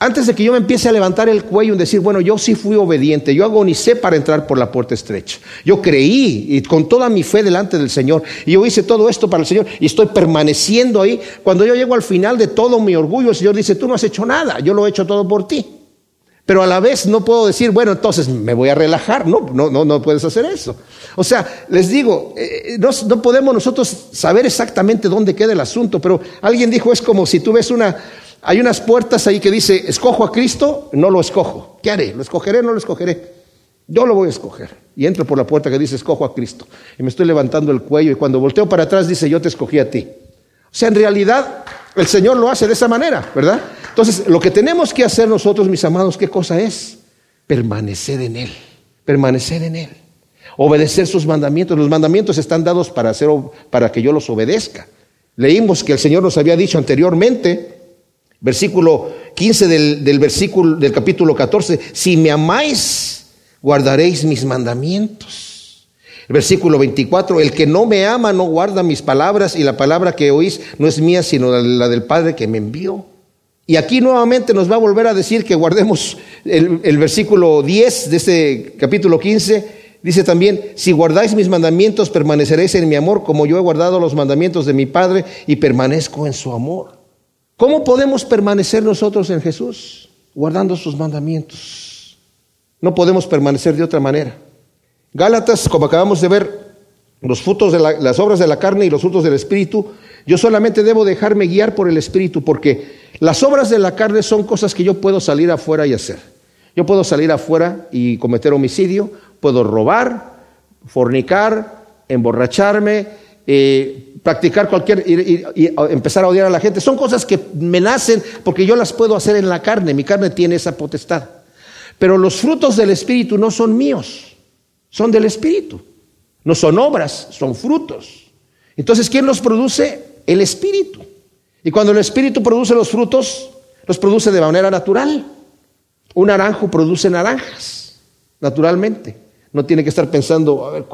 antes de que yo me empiece a levantar el cuello y decir, bueno, yo sí fui obediente, yo agonicé para entrar por la puerta estrecha. Yo creí y con toda mi fe delante del Señor. Y yo hice todo esto para el Señor y estoy permaneciendo ahí. Cuando yo llego al final de todo mi orgullo, el Señor dice, tú no has hecho nada, yo lo he hecho todo por ti. Pero a la vez no puedo decir, bueno, entonces me voy a relajar. No, no, no, no puedes hacer eso. O sea, les digo, eh, no, no, podemos nosotros saber exactamente dónde queda el asunto, pero alguien dijo, es como si tú ves una, hay unas puertas ahí que dice, escojo a Cristo, no lo escojo. ¿Qué haré? ¿Lo escogeré o no lo escogeré? Yo lo voy a escoger. Y entro por la puerta que dice, escojo a Cristo. Y me estoy levantando el cuello y cuando volteo para atrás dice, yo te escogí a ti. O sea, en realidad el Señor lo hace de esa manera, ¿verdad? Entonces, lo que tenemos que hacer nosotros, mis amados, ¿qué cosa es? Permanecer en Él, permanecer en Él, obedecer sus mandamientos. Los mandamientos están dados para, hacer, para que yo los obedezca. Leímos que el Señor nos había dicho anteriormente, versículo 15 del, del versículo del capítulo 14, si me amáis, guardaréis mis mandamientos. Versículo 24, el que no me ama no guarda mis palabras y la palabra que oís no es mía sino la del Padre que me envió. Y aquí nuevamente nos va a volver a decir que guardemos el, versículo 10 de este capítulo 15. Dice también, si guardáis mis mandamientos, permaneceréis en mi amor, como yo he guardado los mandamientos de mi Padre y permanezco en su amor. ¿Cómo podemos permanecer nosotros en Jesús? Guardando sus mandamientos. No podemos permanecer de otra manera. Gálatas, como acabamos de ver, los frutos de las obras de la carne y los frutos del Espíritu, yo solamente debo dejarme guiar por el Espíritu, porque las obras de la carne son cosas que yo puedo salir afuera y hacer. Yo puedo salir afuera y cometer homicidio, puedo robar, fornicar, emborracharme, eh, practicar cualquier, y, empezar a odiar a la gente. Son cosas que me nacen porque yo las puedo hacer en la carne, mi carne tiene esa potestad. Pero los frutos del Espíritu no son míos son del Espíritu. No son obras, son frutos. Entonces, ¿quién los produce? El Espíritu. Y cuando el Espíritu produce los frutos, los produce de manera natural. Un naranjo produce naranjas, naturalmente. No tiene que estar pensando, a ver,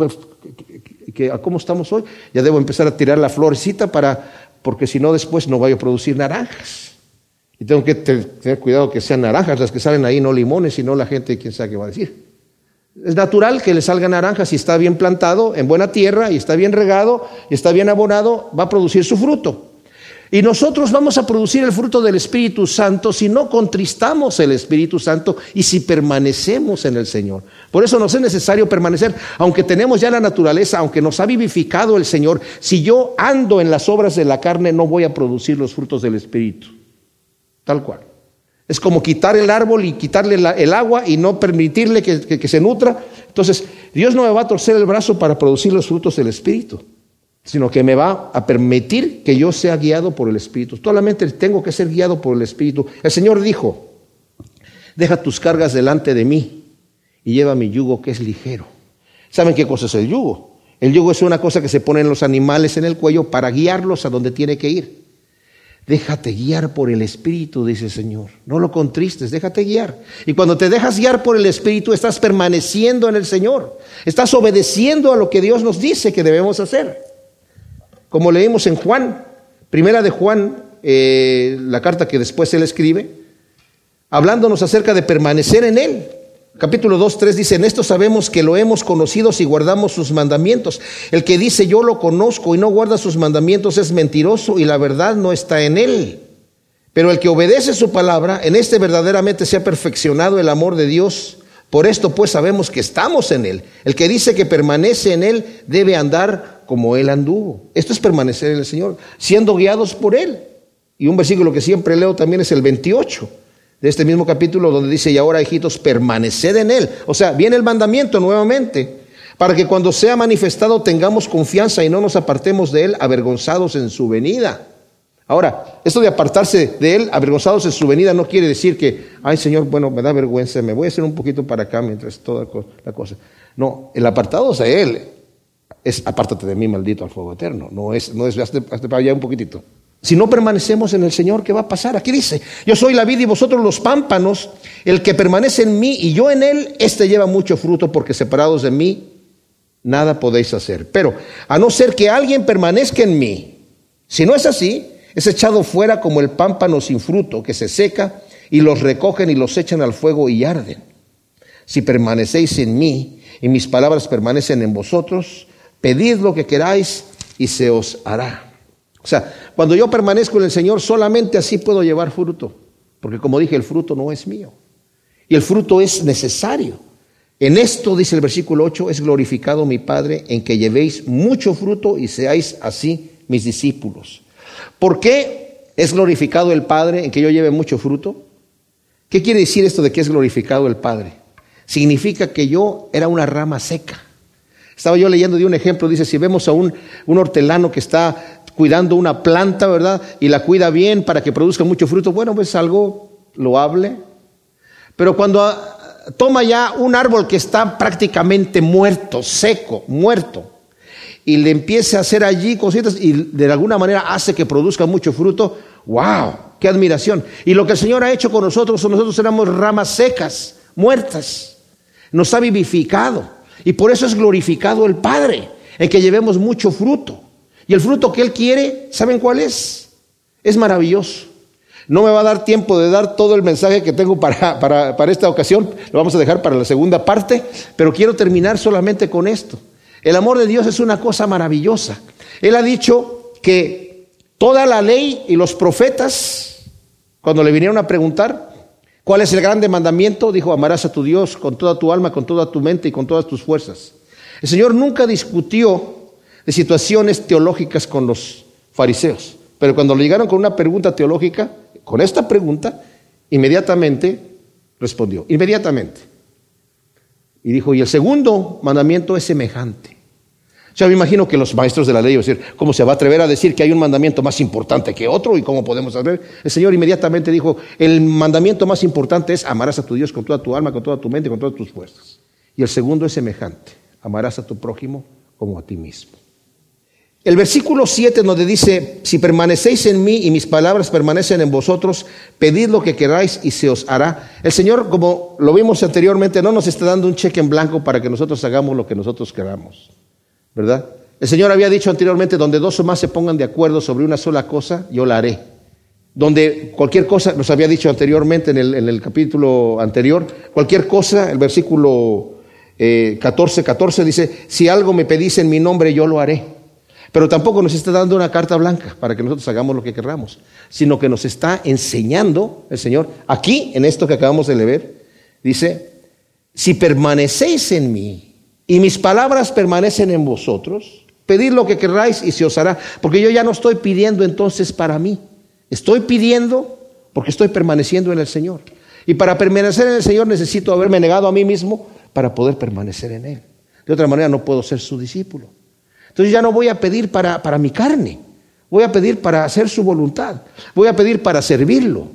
¿cómo estamos hoy? Ya debo empezar a tirar la florecita para, porque si no después no voy a producir naranjas. Y tengo que tener cuidado que sean naranjas las que salen ahí, no limones, sino la gente, quién sabe qué va a decir. Es natural que le salga naranja si está bien plantado, en buena tierra, y está bien regado, y está bien abonado, va a producir su fruto. Y nosotros vamos a producir el fruto del Espíritu Santo si no contristamos el Espíritu Santo y si permanecemos en el Señor. Por eso nos es necesario permanecer, aunque tenemos ya la naturaleza, aunque nos ha vivificado el Señor, si yo ando en las obras de la carne no voy a producir los frutos del Espíritu. Tal cual. Es como quitar el árbol y quitarle el agua y no permitirle que, se nutra. Entonces, Dios no me va a torcer el brazo para producir los frutos del Espíritu, sino que me va a permitir que yo sea guiado por el Espíritu. Solamente tengo que ser guiado por el Espíritu. El Señor dijo, deja tus cargas delante de mí y lleva mi yugo que es ligero. ¿Saben qué cosa es el yugo? El yugo es una cosa que se pone en los animales en el cuello para guiarlos a donde tiene que ir. Déjate guiar por el Espíritu, dice el Señor. No lo contristes, déjate guiar. Y cuando te dejas guiar por el Espíritu, estás permaneciendo en el Señor. Estás obedeciendo a lo que Dios nos dice que debemos hacer. Como leímos en Juan, primera de Juan, eh, la carta que después él escribe, hablándonos acerca de permanecer en él. Capítulo 2, 3 dice, en esto sabemos que lo hemos conocido si guardamos sus mandamientos. El que dice yo lo conozco y no guarda sus mandamientos es mentiroso y la verdad no está en él. Pero el que obedece su palabra, en este verdaderamente se ha perfeccionado el amor de Dios. Por esto pues sabemos que estamos en Él. El que dice que permanece en Él debe andar como Él anduvo. Esto es permanecer en el Señor, siendo guiados por Él. Y un versículo que siempre leo también es el 28 de este mismo capítulo donde dice, y ahora hijitos, permaneced en Él. O sea, viene el mandamiento nuevamente, para que cuando sea manifestado tengamos confianza y no nos apartemos de Él avergonzados en su venida. Ahora, esto de apartarse de Él, avergonzados en su venida, no quiere decir que, ay Señor, bueno, me da vergüenza, me voy a hacer un poquito para acá mientras toda la cosa. No, el apartado de Él es apártate de mí, maldito, al fuego eterno. No es, no es, hazte, para allá un poquitito. Si no permanecemos en el Señor, ¿qué va a pasar? Aquí dice, yo soy la vida y vosotros los pámpanos, el que permanece en mí y yo en él, este lleva mucho fruto porque separados de mí, nada podéis hacer. Pero a no ser que alguien permanezca en mí, si no es así, es echado fuera como el pámpano sin fruto, que se seca, y los recogen y los echan al fuego y arden. Si permanecéis en mí y mis palabras permanecen en vosotros, pedid lo que queráis y se os hará. O sea, cuando yo permanezco en el Señor, solamente así puedo llevar fruto. Porque como dije, el fruto no es mío. Y el fruto es necesario. En esto, dice el versículo 8, es glorificado mi Padre en que llevéis mucho fruto y seáis así mis discípulos. ¿Por qué es glorificado el Padre en que yo lleve mucho fruto? ¿Qué quiere decir esto de que es glorificado el Padre? Significa que yo era una rama seca. Estaba yo leyendo de un ejemplo, dice, si vemos a un, un hortelano que está cuidando una planta, ¿verdad? Y la cuida bien para que produzca mucho fruto, bueno, pues algo loable. Pero cuando ah, toma ya un árbol que está prácticamente muerto, seco, muerto, y le empiece a hacer allí cositas y de alguna manera hace que produzca mucho fruto, wow, qué admiración. Y lo que el Señor ha hecho con nosotros, nosotros éramos ramas secas, muertas, nos ha vivificado. Y por eso es glorificado el Padre, en que llevemos mucho fruto. Y el fruto que Él quiere, ¿saben cuál es? Es maravilloso. No me va a dar tiempo de dar todo el mensaje que tengo para, para, para esta ocasión, lo vamos a dejar para la segunda parte, pero quiero terminar solamente con esto. El amor de Dios es una cosa maravillosa. Él ha dicho que toda la ley y los profetas, cuando le vinieron a preguntar cuál es el grande mandamiento, dijo, amarás a tu Dios con toda tu alma, con toda tu mente y con todas tus fuerzas. El Señor nunca discutió de situaciones teológicas con los fariseos, pero cuando le llegaron con una pregunta teológica, con esta pregunta, inmediatamente respondió, inmediatamente. Y dijo, y el segundo mandamiento es semejante. Ya me imagino que los maestros de la ley, decir, ¿cómo se va a atrever a decir que hay un mandamiento más importante que otro y cómo podemos saber? El Señor inmediatamente dijo, el mandamiento más importante es amarás a tu Dios con toda tu alma, con toda tu mente, con todas tus fuerzas. Y el segundo es semejante, amarás a tu prójimo como a ti mismo. El versículo 7 donde dice, si permanecéis en mí y mis palabras permanecen en vosotros, pedid lo que queráis y se os hará. El Señor, como lo vimos anteriormente, no nos está dando un cheque en blanco para que nosotros hagamos lo que nosotros queramos. ¿Verdad? El Señor había dicho anteriormente, donde dos o más se pongan de acuerdo sobre una sola cosa, yo la haré. Donde cualquier cosa, nos había dicho anteriormente en el, capítulo anterior, cualquier cosa, el versículo 14, eh, 14 dice, si algo me pedís en mi nombre, yo lo haré. Pero tampoco nos está dando una carta blanca para que nosotros hagamos lo que querramos, sino que nos está enseñando el Señor, aquí en esto que acabamos de leer, dice, si permanecéis en mí y mis palabras permanecen en vosotros, pedid lo que queráis y se os hará. Porque yo ya no estoy pidiendo entonces para mí. Estoy pidiendo porque estoy permaneciendo en el Señor. Y para permanecer en el Señor necesito haberme negado a mí mismo para poder permanecer en Él. De otra manera no puedo ser su discípulo. Entonces ya no voy a pedir para, para mi carne. Voy a pedir para hacer su voluntad. Voy a pedir para servirlo.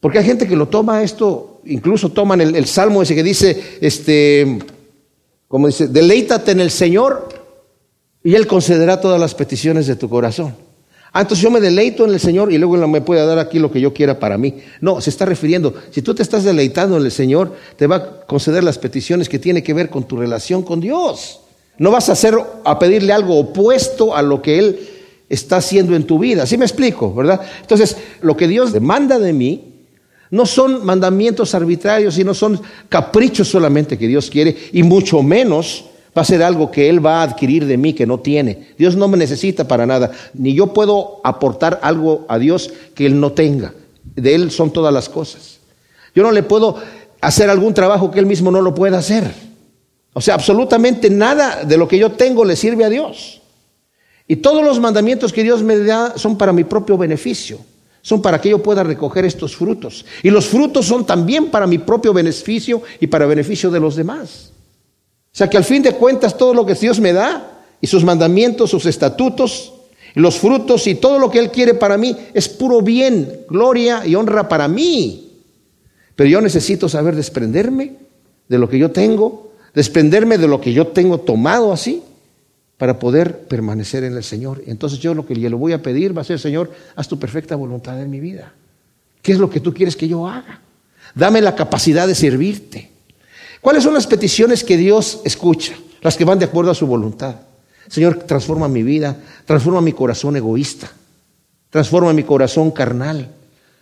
Porque hay gente que lo toma esto, incluso toman el, el salmo ese que dice, este, como dice, deleítate en el Señor y Él concederá todas las peticiones de tu corazón. Ah, entonces yo me deleito en el Señor y luego me puede dar aquí lo que yo quiera para mí. No, se está refiriendo, si tú te estás deleitando en el Señor, te va a conceder las peticiones que tienen que ver con tu relación con Dios. No vas a hacer, a pedirle algo opuesto a lo que Él está haciendo en tu vida. ¿Sí me explico, verdad? Entonces, lo que Dios demanda de mí no son mandamientos arbitrarios y no son caprichos solamente que Dios quiere, y mucho menos va a ser algo que Él va a adquirir de mí que no tiene. Dios no me necesita para nada, ni yo puedo aportar algo a Dios que Él no tenga. De Él son todas las cosas. Yo no le puedo hacer algún trabajo que Él mismo no lo pueda hacer. O sea, absolutamente nada de lo que yo tengo le sirve a Dios. Y todos los mandamientos que Dios me da son para mi propio beneficio. Son para que yo pueda recoger estos frutos. Y los frutos son también para mi propio beneficio y para beneficio de los demás. O sea que al fin de cuentas todo lo que Dios me da y sus mandamientos, sus estatutos, los frutos y todo lo que Él quiere para mí es puro bien, gloria y honra para mí. Pero yo necesito saber desprenderme de lo que yo tengo, desprenderme de lo que yo tengo tomado así para poder permanecer en el Señor. Entonces yo lo que le voy a pedir va a ser, Señor, haz tu perfecta voluntad en mi vida. ¿Qué es lo que tú quieres que yo haga? Dame la capacidad de servirte. ¿Cuáles son las peticiones que Dios escucha? Las que van de acuerdo a su voluntad. Señor, transforma mi vida, transforma mi corazón egoísta, transforma mi corazón carnal,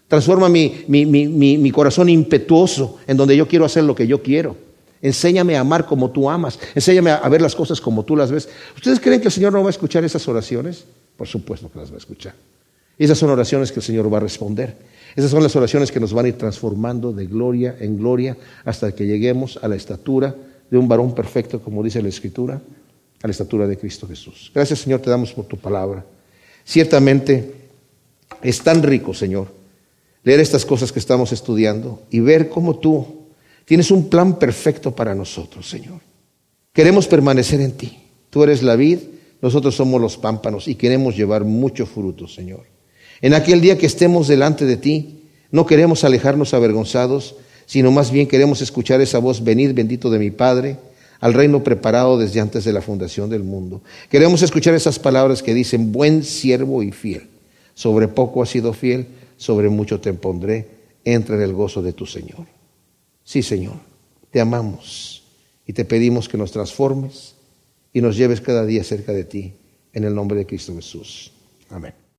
transforma mi, mi, mi corazón impetuoso en donde yo quiero hacer lo que yo quiero. Enséñame a amar como tú amas. Enséñame a ver las cosas como tú las ves. ¿Ustedes creen que el Señor no va a escuchar esas oraciones? Por supuesto que las va a escuchar. Esas son oraciones que el Señor va a responder. Esas son las oraciones que nos van a ir transformando de gloria en gloria hasta que lleguemos a la estatura de un varón perfecto, como dice la Escritura, a la estatura de Cristo Jesús. Gracias Señor, te damos por tu palabra. Ciertamente es tan rico, Señor, leer estas cosas que estamos estudiando y ver cómo tú Tienes un plan perfecto para nosotros, Señor. Queremos permanecer en ti. Tú eres la vid, nosotros somos los pámpanos y queremos llevar mucho fruto, Señor. En aquel día que estemos delante de ti, no queremos alejarnos avergonzados, sino más bien queremos escuchar esa voz, venid bendito de mi Padre, al reino preparado desde antes de la fundación del mundo. Queremos escuchar esas palabras que dicen, buen siervo y fiel. Sobre poco has sido fiel, sobre mucho te pondré, entra en el gozo de tu Señor. Sí, Señor, te amamos y te pedimos que nos transformes y nos lleves cada día cerca de ti, en el nombre de Cristo Jesús. Amén.